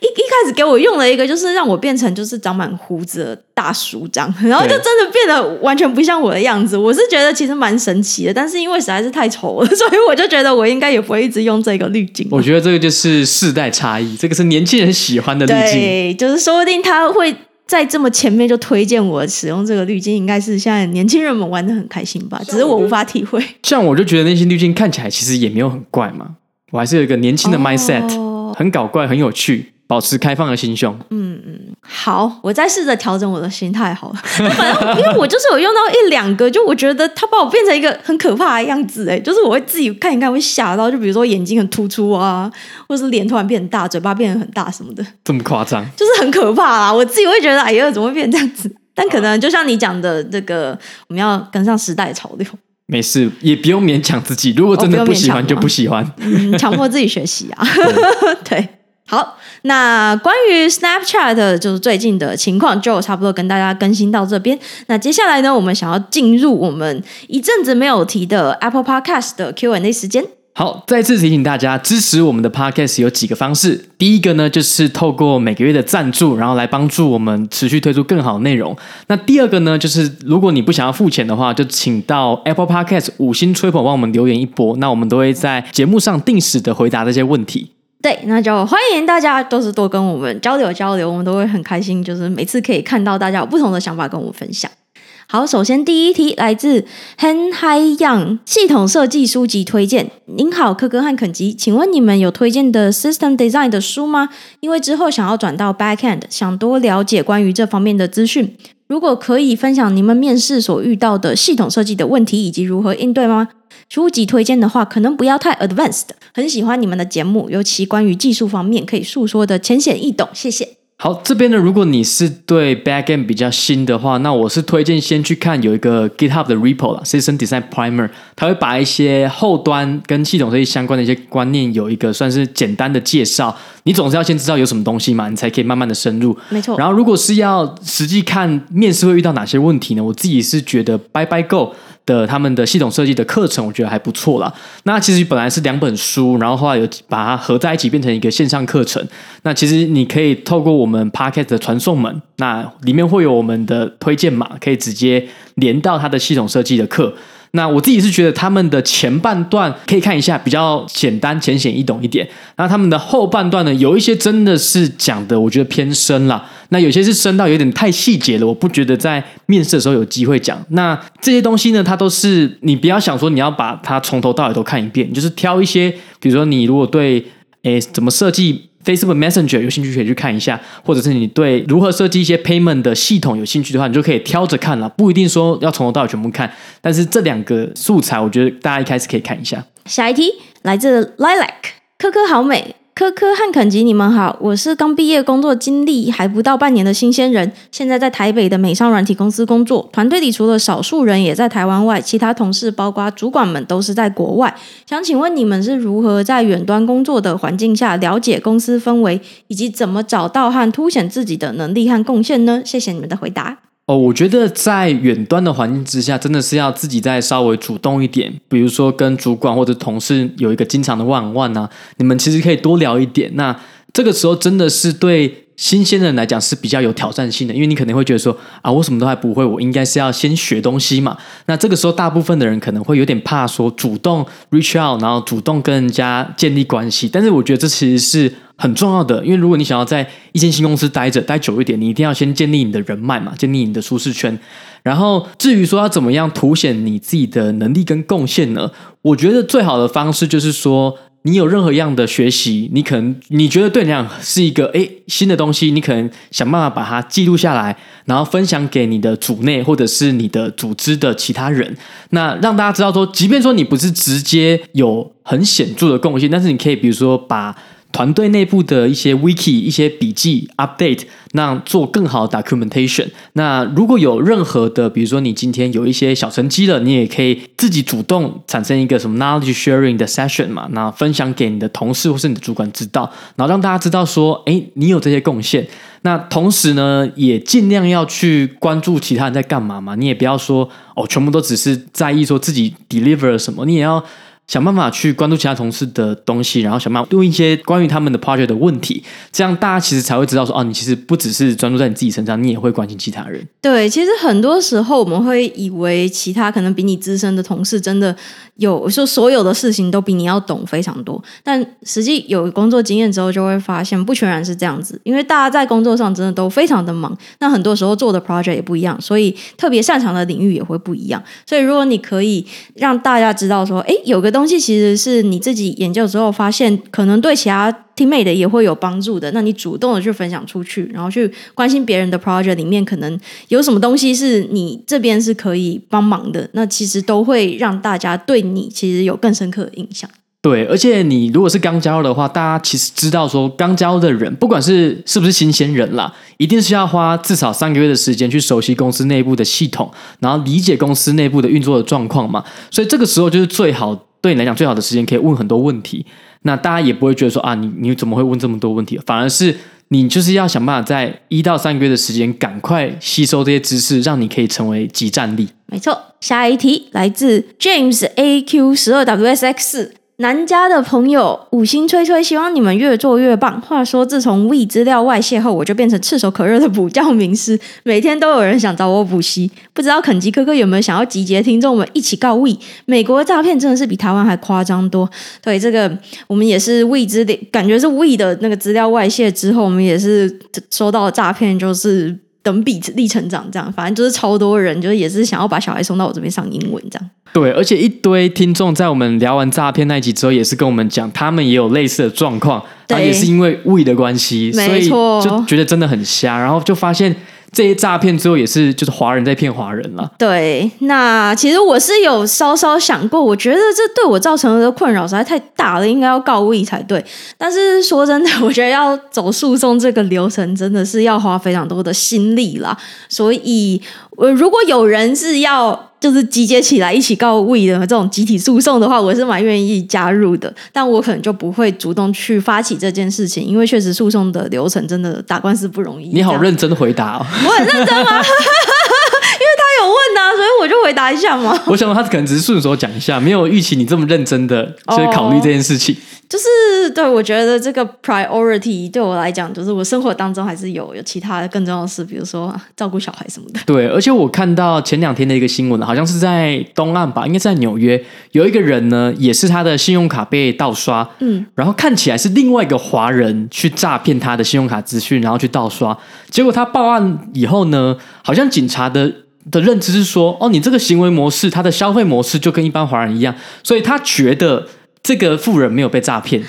Speaker 2: 一一开始给我用了一个，就是让我变成就是长满胡子的大叔这样，然后就真的变得完全不像我的样子。我是觉得其实蛮神奇的，但是因为实在是太丑了，所以我就觉得我应该也不会一直用这个滤镜。
Speaker 1: 我觉得这个就是世代差异，这个是年轻人喜欢的滤镜。
Speaker 2: 对，就是说不定他会在这么前面就推荐我使用这个滤镜，应该是现在年轻人们玩的很开心吧？只是我无法体会。
Speaker 1: 像我就觉得那些滤镜看起来其实也没有很怪嘛，我还是有一个年轻的 mindset，哦，很搞怪，很有趣。保持开放的心胸。
Speaker 2: 嗯嗯，好，我再试着调整我的心态好了。反正因为我就是有用到一两个，就我觉得它把我变成一个很可怕的样子，哎，就是我会自己看一看会吓到，就比如说眼睛很突出啊，或者是脸突然变很大，嘴巴变得很大什么的。
Speaker 1: 这么夸张？
Speaker 2: 就是很可怕啦！我自己会觉得，哎呀，怎么会变这样子？但可能就像你讲的这个，我们要跟上时代潮流。
Speaker 1: 没事，也不用勉强自己。如果真的不喜欢，就不喜欢。
Speaker 2: 嗯，强迫自己学习啊。对。好，那关于 Snapchat 就是最近的情况，就差不多跟大家更新到这边。那接下来呢，我们想要进入我们一阵子没有提的 Apple Podcast 的 Q&A 时间。
Speaker 1: 好，再次提醒大家，支持我们的 Podcast 有几个方式。第一个呢，就是透过每个月的赞助，然后来帮助我们持续推出更好的内容。那第二个呢，就是如果你不想要付钱的话，就请到 Apple Podcast 五星吹捧帮我们留言一波，那我们都会在节目上定时的回答这些问题。
Speaker 2: 对，那就欢迎大家都是多跟我们交流交流，我们都会很开心，就是每次可以看到大家有不同的想法跟我们分享。好，首先第一题来自 Han Hai Yang 系统设计书籍推荐。您好，柯哥和肯吉，请问你们有推荐的 System Design 的书吗？因为之后想要转到 Backend，想多了解关于这方面的资讯。如果可以分享你们面试所遇到的系统设计的问题以及如何应对吗？书籍推荐的话，可能不要太 advanced。很喜欢你们的节目，尤其关于技术方面可以诉说的浅显易懂。谢谢。
Speaker 1: 好，这边呢，如果你是对 backend 比较新的话，那我是推荐先去看有一个 GitHub 的 repo 啦，System Design Primer，它会把一些后端跟系统设计相关的一些观念有一个算是简单的介绍。你总是要先知道有什么东西嘛，你才可以慢慢的深入。
Speaker 2: 没错。
Speaker 1: 然后如果是要实际看面试会遇到哪些问题呢？我自己是觉得 Bye Bye Go。的他们的系统设计的课程，我觉得还不错啦。那其实本来是两本书，然后后来有把它合在一起变成一个线上课程。那其实你可以透过我们 p o c k e t 的传送门，那里面会有我们的推荐码，可以直接连到它的系统设计的课。那我自己是觉得他们的前半段可以看一下，比较简单、浅显易懂一点。那他们的后半段呢，有一些真的是讲的，我觉得偏深了。那有些是深到有点太细节了，我不觉得在面试的时候有机会讲。那这些东西呢，它都是你不要想说你要把它从头到尾都看一遍，就是挑一些，比如说你如果对诶怎么设计。Facebook Messenger 有兴趣可以去看一下，或者是你对如何设计一些 Payment 的系统有兴趣的话，你就可以挑着看了，不一定说要从头到尾全部看。但是这两个素材，我觉得大家一开始可以看一下。
Speaker 2: 下一题来自 Lilac，科科好美。科科和肯吉，你们好，我是刚毕业、工作经历还不到半年的新鲜人，现在在台北的美商软体公司工作，团队里除了少数人也在台湾外，其他同事包括主管们都是在国外。想请问你们是如何在远端工作的环境下了解公司氛围，以及怎么找到和凸显自己的能力和贡献呢？谢谢你们的回答。
Speaker 1: 哦，我觉得在远端的环境之下，真的是要自己再稍微主动一点。比如说跟主管或者同事有一个经常的 one on one 啊，你们其实可以多聊一点。那这个时候真的是对新鲜人来讲是比较有挑战性的，因为你可能会觉得说啊，我什么都还不会，我应该是要先学东西嘛。那这个时候大部分的人可能会有点怕说主动 reach out，然后主动跟人家建立关系。但是我觉得这其实是。很重要的，因为如果你想要在一间新公司待着待久一点，你一定要先建立你的人脉嘛，建立你的舒适圈。然后至于说要怎么样凸显你自己的能力跟贡献呢？我觉得最好的方式就是说，你有任何一样的学习，你可能你觉得对你来讲是一个诶新的东西，你可能想办法把它记录下来，然后分享给你的组内或者是你的组织的其他人，那让大家知道说，即便说你不是直接有很显著的贡献，但是你可以比如说把。团队内部的一些 wiki、一些笔记 update，那做更好的 documentation。那如果有任何的，比如说你今天有一些小成绩了，你也可以自己主动产生一个什么 knowledge sharing 的 session 嘛，那分享给你的同事或是你的主管知道，然后让大家知道说，哎，你有这些贡献。那同时呢，也尽量要去关注其他人在干嘛嘛，你也不要说哦，全部都只是在意说自己 deliver 了什么，你也要。想办法去关注其他同事的东西，然后想办法问一些关于他们的 project 的问题，这样大家其实才会知道说，哦，你其实不只是专注在你自己身上，你也会关心其他人。
Speaker 2: 对，其实很多时候我们会以为其他可能比你资深的同事真的有说所有的事情都比你要懂非常多，但实际有工作经验之后就会发现不全然是这样子，因为大家在工作上真的都非常的忙，那很多时候做的 project 也不一样，所以特别擅长的领域也会不一样。所以如果你可以让大家知道说，哎，有个东东西其实是你自己研究之后发现，可能对其他 teammate 也会有帮助的。那你主动的去分享出去，然后去关心别人的 project 里面可能有什么东西是你这边是可以帮忙的，那其实都会让大家对你其实有更深刻的印象。
Speaker 1: 对，而且你如果是刚加入的话，大家其实知道说，刚加入的人，不管是是不是新鲜人啦，一定是要花至少三个月的时间去熟悉公司内部的系统，然后理解公司内部的运作的状况嘛。所以这个时候就是最好。对你来讲，最好的时间可以问很多问题，那大家也不会觉得说啊，你你怎么会问这么多问题？反而是你就是要想办法在一到三个月的时间，赶快吸收这些知识，让你可以成为即战力。
Speaker 2: 没错，下一题来自 James AQ 十二 WSX。南家的朋友五星吹吹，希望你们越做越棒。话说，自从 We 资料外泄后，我就变成炙手可热的补教名师，每天都有人想找我补习。不知道肯吉哥哥有没有想要集结听众们一起告 We？美国的诈骗真的是比台湾还夸张多。对，这个我们也是 We 资的，感觉是 We 的那个资料外泄之后，我们也是收到诈骗，就是等比例成长这样。反正就是超多人，就是也是想要把小孩送到我这边上英文这样。
Speaker 1: 对，而且一堆听众在我们聊完诈骗那一集之后，也是跟我们讲，他们也有类似的状况，他也是因为 We 的关系，所以就觉得真的很瞎，然后就发现这些诈骗最后也是就是华人在骗华人了。
Speaker 2: 对，那其实我是有稍稍想过，我觉得这对我造成的困扰实在太大了，应该要告慰才对。但是说真的，我觉得要走诉讼这个流程，真的是要花非常多的心力啦。所以，呃，如果有人是要。就是集结起来一起告 We 的这种集体诉讼的话，我是蛮愿意加入的，但我可能就不会主动去发起这件事情，因为确实诉讼的流程真的打官司不容易。
Speaker 1: 你好认真回答哦，
Speaker 2: 我很认真吗？所以以我就回答一下嘛。
Speaker 1: 我想他可能只是顺手讲一下，没有预期你这么认真的去考虑这件事情。Oh.
Speaker 2: 就是对，我觉得这个 priority 对我来讲，就是我生活当中还是有有其他的更重要的事，比如说照顾小孩什么的。
Speaker 1: 对，而且我看到前两天的一个新闻，好像是在东岸吧，应该是在纽约，有一个人呢，也是他的信用卡被盗刷，嗯，然后看起来是另外一个华人去诈骗他的信用卡资讯，然后去盗刷，结果他报案以后呢，好像警察的的认知是说，哦，你这个行为模式，他的消费模式就跟一般华人一样，所以他觉得。这个富人没有被诈骗，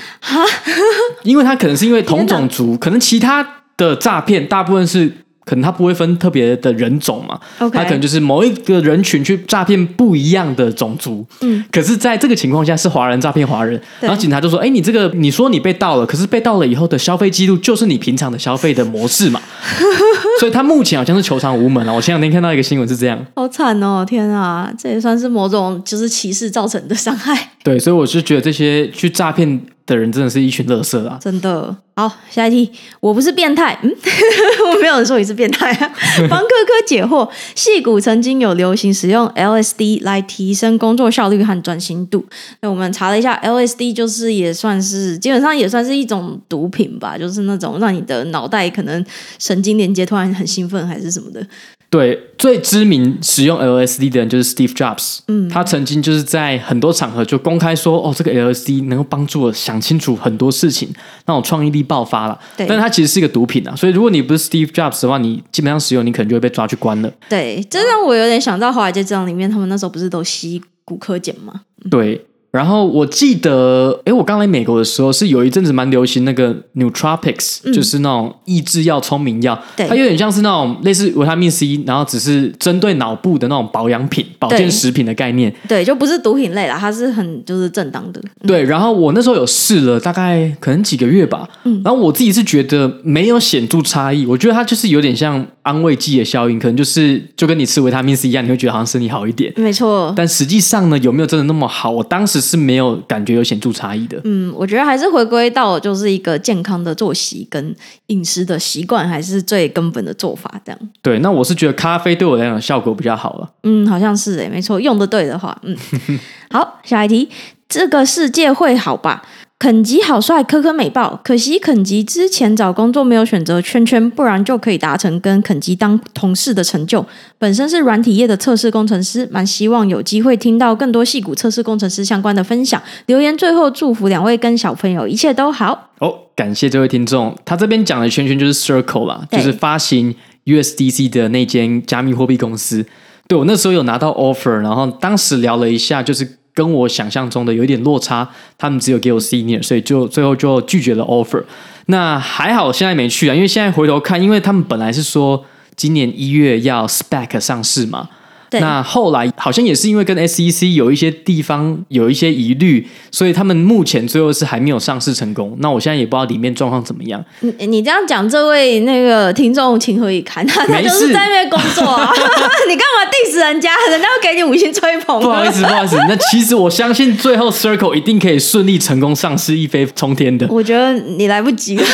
Speaker 1: 因为他可能是因为同种族，可能其他的诈骗大部分是。可能他不会分特别的人种嘛.他可能就是某一个人群去诈骗不一样的种族。嗯，可是在这个情况下是华人诈骗华人，然后警察就说：“哎，你这个你说你被盗了，可是被盗了以后的消费记录就是你平常的消费的模式嘛。”所以他目前好像是求偿无门了。我前两天看到一个新闻是这样，
Speaker 2: 好惨哦！天啊，这也算是某种就是歧视造成的伤害。
Speaker 1: 对，所以我是觉得这些去诈骗。的人真的是一群乐色啊！
Speaker 2: 真的。好，下一题，我不是变态，嗯，我没有人说你是变态啊。帮科科解惑，戏骨曾经有流行使用 LSD 来提升工作效率和专心度。那我们查了一下，LSD 就是也算是基本上也算是一种毒品吧，就是那种让你的脑袋可能神经连接突然很兴奋还是什么的。
Speaker 1: 对，最知名使用 LSD 的人就是 Steve Jobs。嗯，他曾经就是在很多场合就公开说：“哦，这个 LSD 能够帮助我想清楚很多事情，让我创意力爆发了。”对，但是它其实是一个毒品啊。所以如果你不是 Steve Jobs 的话，你基本上使用，你可能就会被抓去关了。
Speaker 2: 对，这让我有点想到《华尔街之狼》里面，他们那时候不是都吸骨科碱吗？
Speaker 1: 对。然后我记得，哎，我刚来美国的时候是有一阵子蛮流行那个 nootropics，嗯，就是那种抑制药、聪明药，它有点像是那种类似维他命 C，然后只是针对脑部的那种保养品、保健食品的概念。
Speaker 2: 对，就不是毒品类啦，它是很就是正当的。
Speaker 1: 对，然后我那时候有试了大概可能几个月吧，嗯，然后我自己是觉得没有显著差异，我觉得它就是有点像安慰剂的效应，可能就是就跟你吃维他命 C 一样，你会觉得好像身体好一点。
Speaker 2: 没错，
Speaker 1: 但实际上呢，有没有真的那么好？我当时。是没有感觉有显著差异的。
Speaker 2: 嗯，我觉得还是回归到就是一个健康的作息跟饮食的习惯，还是最根本的做法。这样。对，
Speaker 1: 那我是觉得咖啡对我来讲效果比较好了。
Speaker 2: 嗯，好像是诶，没错，用的对的话，嗯。好，下一题，这个世界会好吧？肯吉好帅，科科美爆。可惜肯吉之前找工作没有选择圈圈，不然就可以达成跟肯吉当同事的成就。本身是软体业的测试工程师，蛮希望有机会听到更多戏骨测试工程师相关的分享。留言最后祝福两位跟小朋友一切都好。
Speaker 1: 哦，感谢这位听众，他这边讲的圈圈就是 Circle 啦，就是发行 USDC 的那间加密货币公司。对，我那时候有拿到 offer，然后当时聊了一下，就是。跟我想象中的有一点落差，他们只有给我 senior，所以就最后就拒绝了 offer。那还好，现在没去啊，因为现在回头看，因为他们本来是说今年一月要 spec 上市嘛。对那后来好像也是因为跟 SEC 有一些地方有一些疑虑，所以他们目前最后是还没有上市成功。那我现在也不知道里面状况怎么样。
Speaker 2: 你你这样讲，这位那个听众情何以堪？他他就是在那边工作啊，你干嘛 diss 人家？人家要给你五星吹捧。
Speaker 1: 不好意思，不好意思。那其实我相信最后 Circle 一定可以顺利成功上市，一飞冲天的。
Speaker 2: 我觉得你来不及了，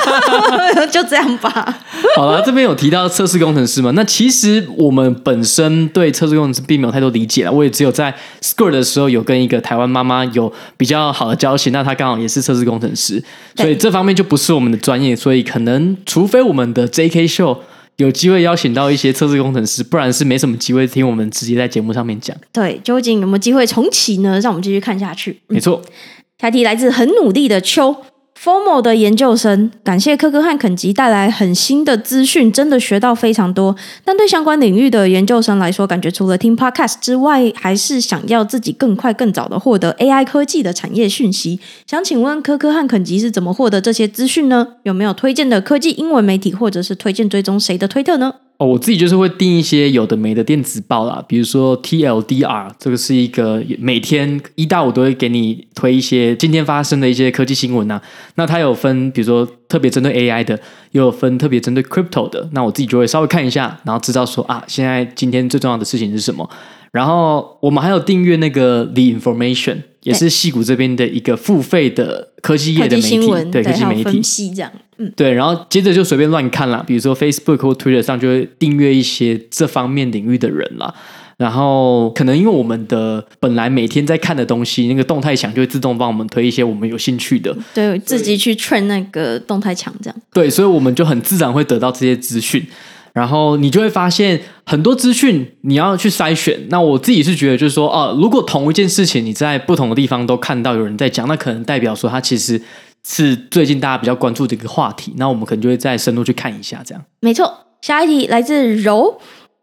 Speaker 2: 就这样吧。
Speaker 1: 好了，这边有提到测试工程师嘛？那其实我们本身对测试工程师并没有太多理解了。我也只有在 Score 的时候有跟一个台湾妈妈有比较好的交情，那她刚好也是测试工程师，所以这方面就不是我们的专业。所以可能除非我们的 JK Show 有机会邀请到一些测试工程师，不然是没什么机会听我们直接在节目上面讲。
Speaker 2: 对，究竟有没有机会重启呢？让我们继续看下去。
Speaker 1: 没错，
Speaker 2: 下题来自很努力的秋。FOMO 的研究生，感谢科科和肯吉带来很新的资讯，真的学到非常多。但对相关领域的研究生来说，感觉除了听 Podcast 之外，还是想要自己更快、更早的获得 AI 科技的产业讯息。想请问科科和肯吉是怎么获得这些资讯呢？有没有推荐的科技英文媒体，或者是推荐追踪谁的推特呢？
Speaker 1: 哦，我自己就是会订一些有的没的电子报啦，比如说 TLDR，这个是一个每天一到五都会给你推一些今天发生的一些科技新闻呐。那它有分，比如说特别针对 AI 的，又有分特别针对 Crypto 的。那我自己就会稍微看一下，然后知道说啊，现在今天最重要的事情是什么。然后我们还有订阅那个 The Information，也是戏谷这边的一个付费的科技业的媒体，对科技媒体分
Speaker 2: 析这样，嗯，
Speaker 1: 对。然后接着就随便乱看啦，比如说 Facebook 或 Twitter 上就会订阅一些这方面领域的人啦。然后可能因为我们的本来每天在看的东西，那个动态墙就会自动帮我们推一些我们有兴趣的，
Speaker 2: 对，自己去 train 那个动态墙这样。
Speaker 1: 对，所以我们就很自然会得到这些资讯。然后你就会发现很多资讯你要去筛选。那我自己是觉得，就是说，哦，如果同一件事情你在不同的地方都看到有人在讲，那可能代表说它其实是最近大家比较关注的一个话题。那我们可能就会再深入去看一下，这样。
Speaker 2: 没错，下一题来自柔。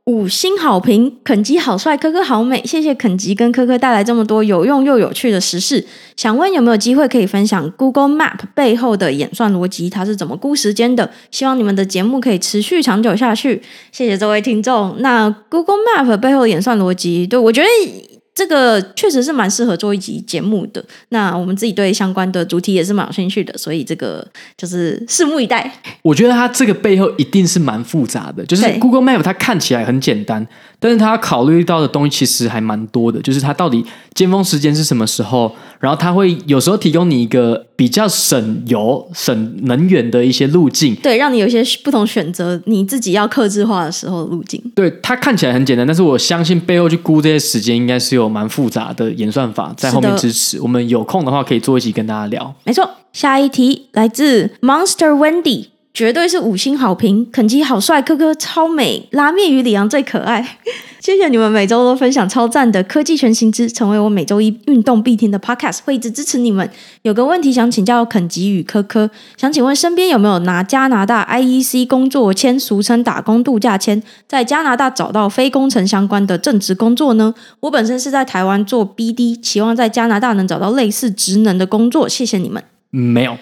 Speaker 2: 五星好评，肯吉好帅，科科好美，谢谢肯吉跟科科带来这么多有用又有趣的时事。想问有没有机会可以分享 Google Map 背后的演算逻辑，它是怎么估时间的？希望你们的节目可以持续长久下去。谢谢这位听众。那 Google Map 背后的演算逻辑，对，我觉得。这个确实是蛮适合做一集节目的。那我们自己对相关的主题也是蛮有兴趣的，所以这个就是拭目以待。
Speaker 1: 我觉得它这个背后一定是蛮复杂的，就是 Google Map 它看起来很简单。但是它考虑到的东西其实还蛮多的，就是它到底尖峰时间是什么时候，然后它会有时候提供你一个比较省油、省能源的一些路径，
Speaker 2: 对，让你有一些不同选择，你自己要克制化的时候的路径。
Speaker 1: 对，它看起来很简单，但是我相信背后去估这些时间，应该是有蛮复杂的演算法在后面支持。我们有空的话可以做一集跟大家聊。
Speaker 2: 没错，下一题来自 Monster Wendy。绝对是五星好评，肯基好帅，科科超美，拉面与里昂最可爱。谢谢你们每周都分享超赞的科技全新知，成为我每周一运动必听的 podcast，会一直支持你们。有个问题想请教肯基与科科，想请问身边有没有拿加拿大 IEC 工作签，俗称打工度假签，在加拿大找到非工程相关的正职工作呢？我本身是在台湾做 BD，期望在加拿大能找到类似职能的工作。谢谢你们。
Speaker 1: 没有。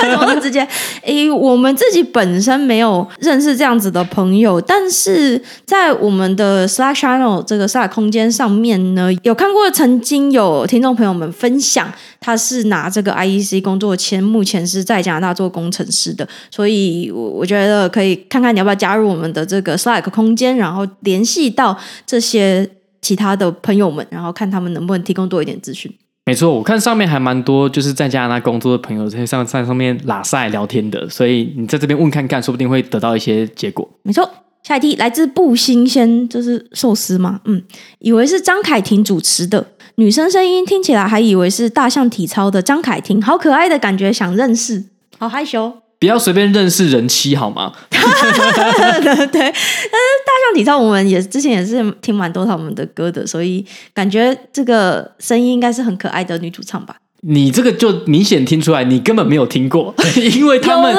Speaker 2: 怎么能直接？诶，我们自己本身没有认识这样子的朋友，但是在我们的 Slack channel 这个 Slack 空间上面呢，有看过曾经有听众朋友们分享，他是拿这个 IEC 工作签，目前是在加拿大做工程师的，所以我我觉得可以看看你要不要加入我们的这个 Slack 空间，然后联系到这些其他的朋友们，然后看他们能不能提供多一点资讯。
Speaker 1: 没错，我看上面还蛮多，就是在加拿大工作的朋友在上在上面拉塞聊天的，所以你在这边问看看，说不定会得到一些结果。
Speaker 2: 没错，下一题来自不新鲜，就是寿司吗？嗯，以为是张凯婷主持的，女生声音听起来还以为是大象体操的张凯婷，好可爱的感觉，想认识，好害羞。
Speaker 1: 不要随便认识人妻好吗？
Speaker 2: 对，但是大象体操我们也之前也是听蛮多他们的歌的，所以感觉这个声音应该是很可爱的女主唱吧？
Speaker 1: 你这个就明显听出来，你根本没有听过，因为他们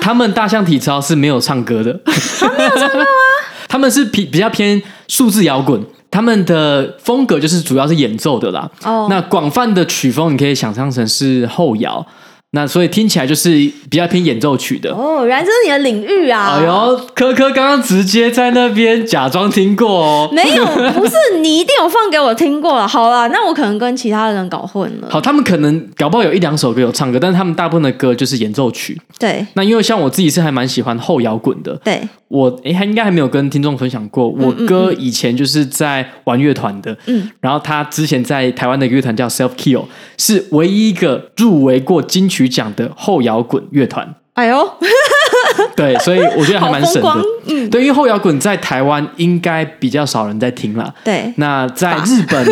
Speaker 1: 他们大象体操是没有唱歌的，
Speaker 2: 他没有唱歌吗？
Speaker 1: 他们是比比较偏数字摇滚，他们的风格就是主要是演奏的啦。哦，那广泛的曲风你可以想象成是后摇。那所以听起来就是比较偏演奏曲的
Speaker 2: 哦，原来这是你的领域啊！
Speaker 1: 哎呦，科科刚刚直接在那边假装听过哦，
Speaker 2: 没有，不是你一定有放给我听过了。好了，那我可能跟其他人搞混了。
Speaker 1: 好，他们可能搞不好有一两首歌有唱歌，但是他们大部分的歌就是演奏曲。
Speaker 2: 对，
Speaker 1: 那因为像我自己是还蛮喜欢后摇滚的。
Speaker 2: 对。
Speaker 1: 我诶，还应该还没有跟听众分享过。我哥以前就是在玩乐团的，嗯，然后他之前在台湾的乐团叫 Self Kill，是唯一一个入围过金曲奖的后摇滚乐团。
Speaker 2: 哎呦，
Speaker 1: 对，所以我觉得还蛮神的。嗯，对，因为后摇滚在台湾应该比较少人在听了。
Speaker 2: 对，
Speaker 1: 那在日本，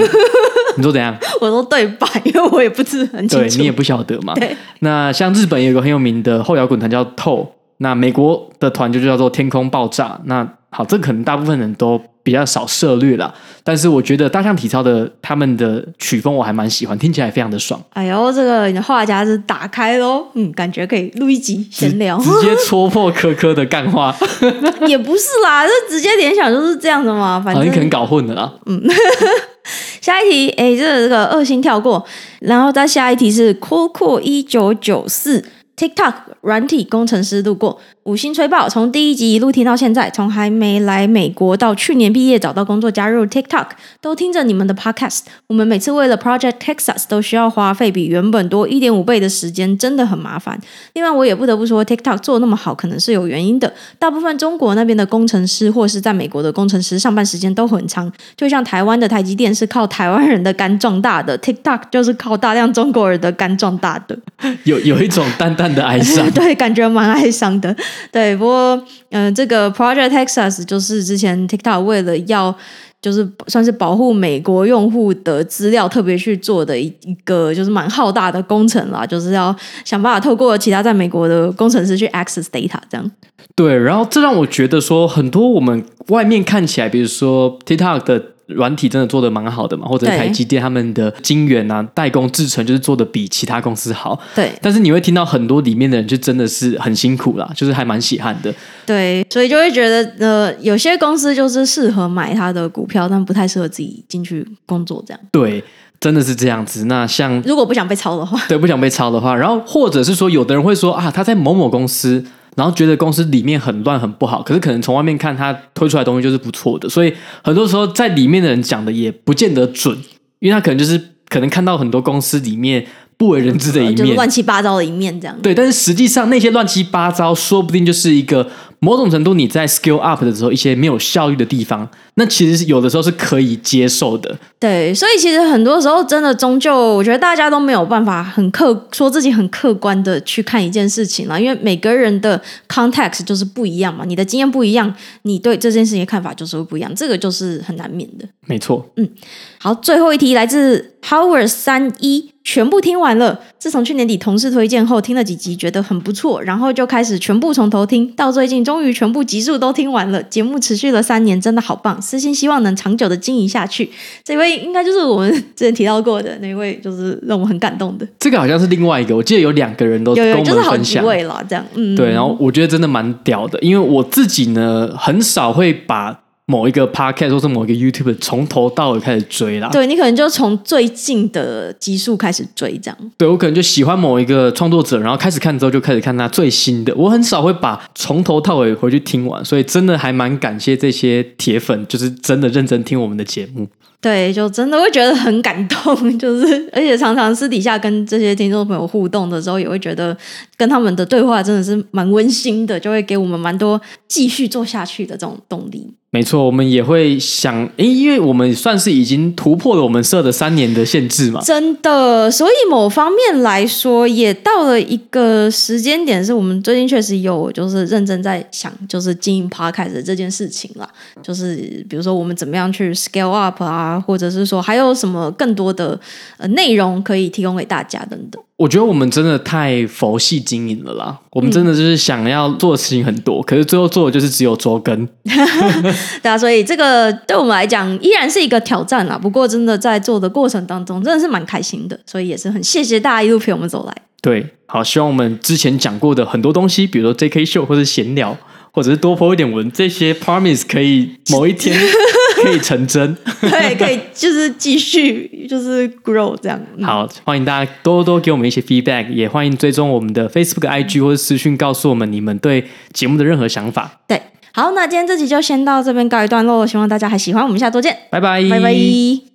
Speaker 1: 你说怎样？
Speaker 2: 我说对吧？因为我也不是很清楚，
Speaker 1: 对，你也不晓得嘛。
Speaker 2: 对，
Speaker 1: 那像日本有个很有名的后摇滚团叫 TOE。那美国的团就叫做天空爆炸。那好，这可能大部分人都比较少涉猎了。但是我觉得大象体操的他们的曲风我还蛮喜欢，听起来非常的爽。
Speaker 2: 哎呦，这个你的话匣子打开喽，嗯，感觉可以录一集闲聊，
Speaker 1: 直接戳破科科的干话。
Speaker 2: 也不是啦，这直接联想就是这样的嘛。反正
Speaker 1: 你可能搞混了啦。
Speaker 2: 嗯，下一题，哎，这个这个二星跳过，然后再下一题是 cool cool 一九九四 TikTok 软体工程师路过。五星吹爆，从第一集一路听到现在，从还没来美国到去年毕业找到工作加入 TikTok，都听着你们的 Podcast。我们每次为了 Project Texas 都需要花费比原本多一点五倍的时间，真的很麻烦。另外，我也不得不说，TikTok 做那么好，可能是有原因的。大部分中国那边的工程师或是在美国的工程师上班时间都很长，就像台湾的台积电是靠台湾人的肝壮大的，TikTok 就是靠大量中国人的肝壮大的。
Speaker 1: 有有一种淡淡的哀伤，
Speaker 2: 对，感觉蛮哀伤的。对，不过，嗯、这个 Project Texas 就是之前 TikTok 为了要就是算是保护美国用户的资料，特别去做的一一个就是蛮浩大的工程啦，就是要想办法透过其他在美国的工程师去 access data 这样。
Speaker 1: 对，然后这让我觉得说，很多我们外面看起来，比如说 TikTok 的。软体真的做的蛮好的嘛，或者台积电他们的晶圆啊、代工制程就是做的比其他公司好。
Speaker 2: 对，
Speaker 1: 但是你会听到很多里面的人就真的是很辛苦啦，就是还蛮血汗的。
Speaker 2: 对，所以就会觉得呃，有些公司就是适合买他的股票，但不太适合自己进去工作这样。
Speaker 1: 对，真的是这样子。那像
Speaker 2: 如果不想被抄的话，
Speaker 1: 对，不想被抄的话，然后或者是说，有的人会说啊，他在某某公司。然后觉得公司里面很乱很不好，可是可能从外面看他推出来的东西就是不错的，所以很多时候在里面的人讲的也不见得准，因为他可能就是可能看到很多公司里面不为人知的一面，
Speaker 2: 就是乱七八糟的一面这样。
Speaker 1: 对，但是实际上那些乱七八糟，说不定就是一个。某种程度，你在 scale up 的时候，一些没有效率的地方，那其实是有的时候是可以接受的。
Speaker 2: 对，所以其实很多时候，真的终究，我觉得大家都没有办法很客说自己很客观的去看一件事情了，因为每个人的 context 就是不一样嘛，你的经验不一样，你对这件事情的看法就是会不一样，这个就是很难免的。
Speaker 1: 没错，
Speaker 2: 嗯，好，最后一题来自 Howard 三一。全部听完了。自从去年底同事推荐后，听了几集，觉得很不错，然后就开始全部从头听，到最近终于全部集数都听完了。节目持续了三年，真的好棒！私心希望能长久的经营下去。这位应该就是我们之前提到过的那位，就是让我很感动的。
Speaker 1: 这个好像是另外一个，我记得有两个人都跟我们分享，
Speaker 2: 有有就是好几位了，这样，嗯，
Speaker 1: 对。然后我觉得真的蛮屌的，因为我自己呢，很少会把。某一个 podcast 或是某一个 YouTube 从头到尾开始追啦，
Speaker 2: 对，你可能就从最近的集数开始追这样。
Speaker 1: 对，我可能就喜欢某一个创作者，然后开始看之后就开始看他最新的。我很少会把从头到尾回去听完，所以真的还蛮感谢这些铁粉，就是真的认真听我们的节目。
Speaker 2: 对，就真的会觉得很感动，就是而且常常私底下跟这些听众朋友互动的时候，也会觉得跟他们的对话真的是蛮温馨的，就会给我们蛮多继续做下去的这种动力。
Speaker 1: 没错，我们也会想，诶，因为我们算是已经突破了我们设的三年的限制嘛。
Speaker 2: 真的，所以某方面来说，也到了一个时间点，是我们最近确实有就是认真在想，就是经营 Podcast 的这件事情啦。就是比如说，我们怎么样去 scale up 啊，或者是说还有什么更多的呃内容可以提供给大家等等。
Speaker 1: 我觉得我们真的太佛系经营了啦！我们真的就是想要做的事情很多，嗯、可是最后做的就是只有周更。
Speaker 2: 对啊，所以这个对我们来讲依然是一个挑战啦。不过真的在做的过程当中，真的是蛮开心的，所以也是很谢谢大家一路陪我们走来。
Speaker 1: 对，好，希望我们之前讲过的很多东西，比如说 JK 秀或者闲聊，或者是多 po 一点文，这些 promise 可以某一天。可以成真，
Speaker 2: 对，可以就是继续就是 grow 这样。
Speaker 1: 好，欢迎大家多多给我们一些 feedback，也欢迎追踪我们的 Facebook、IG 或者私讯告诉我们你们对节目的任何想法。
Speaker 2: 对，好，那今天这集就先到这边告一段落，希望大家还喜欢，我们下周见，
Speaker 1: 拜拜，
Speaker 2: 拜拜。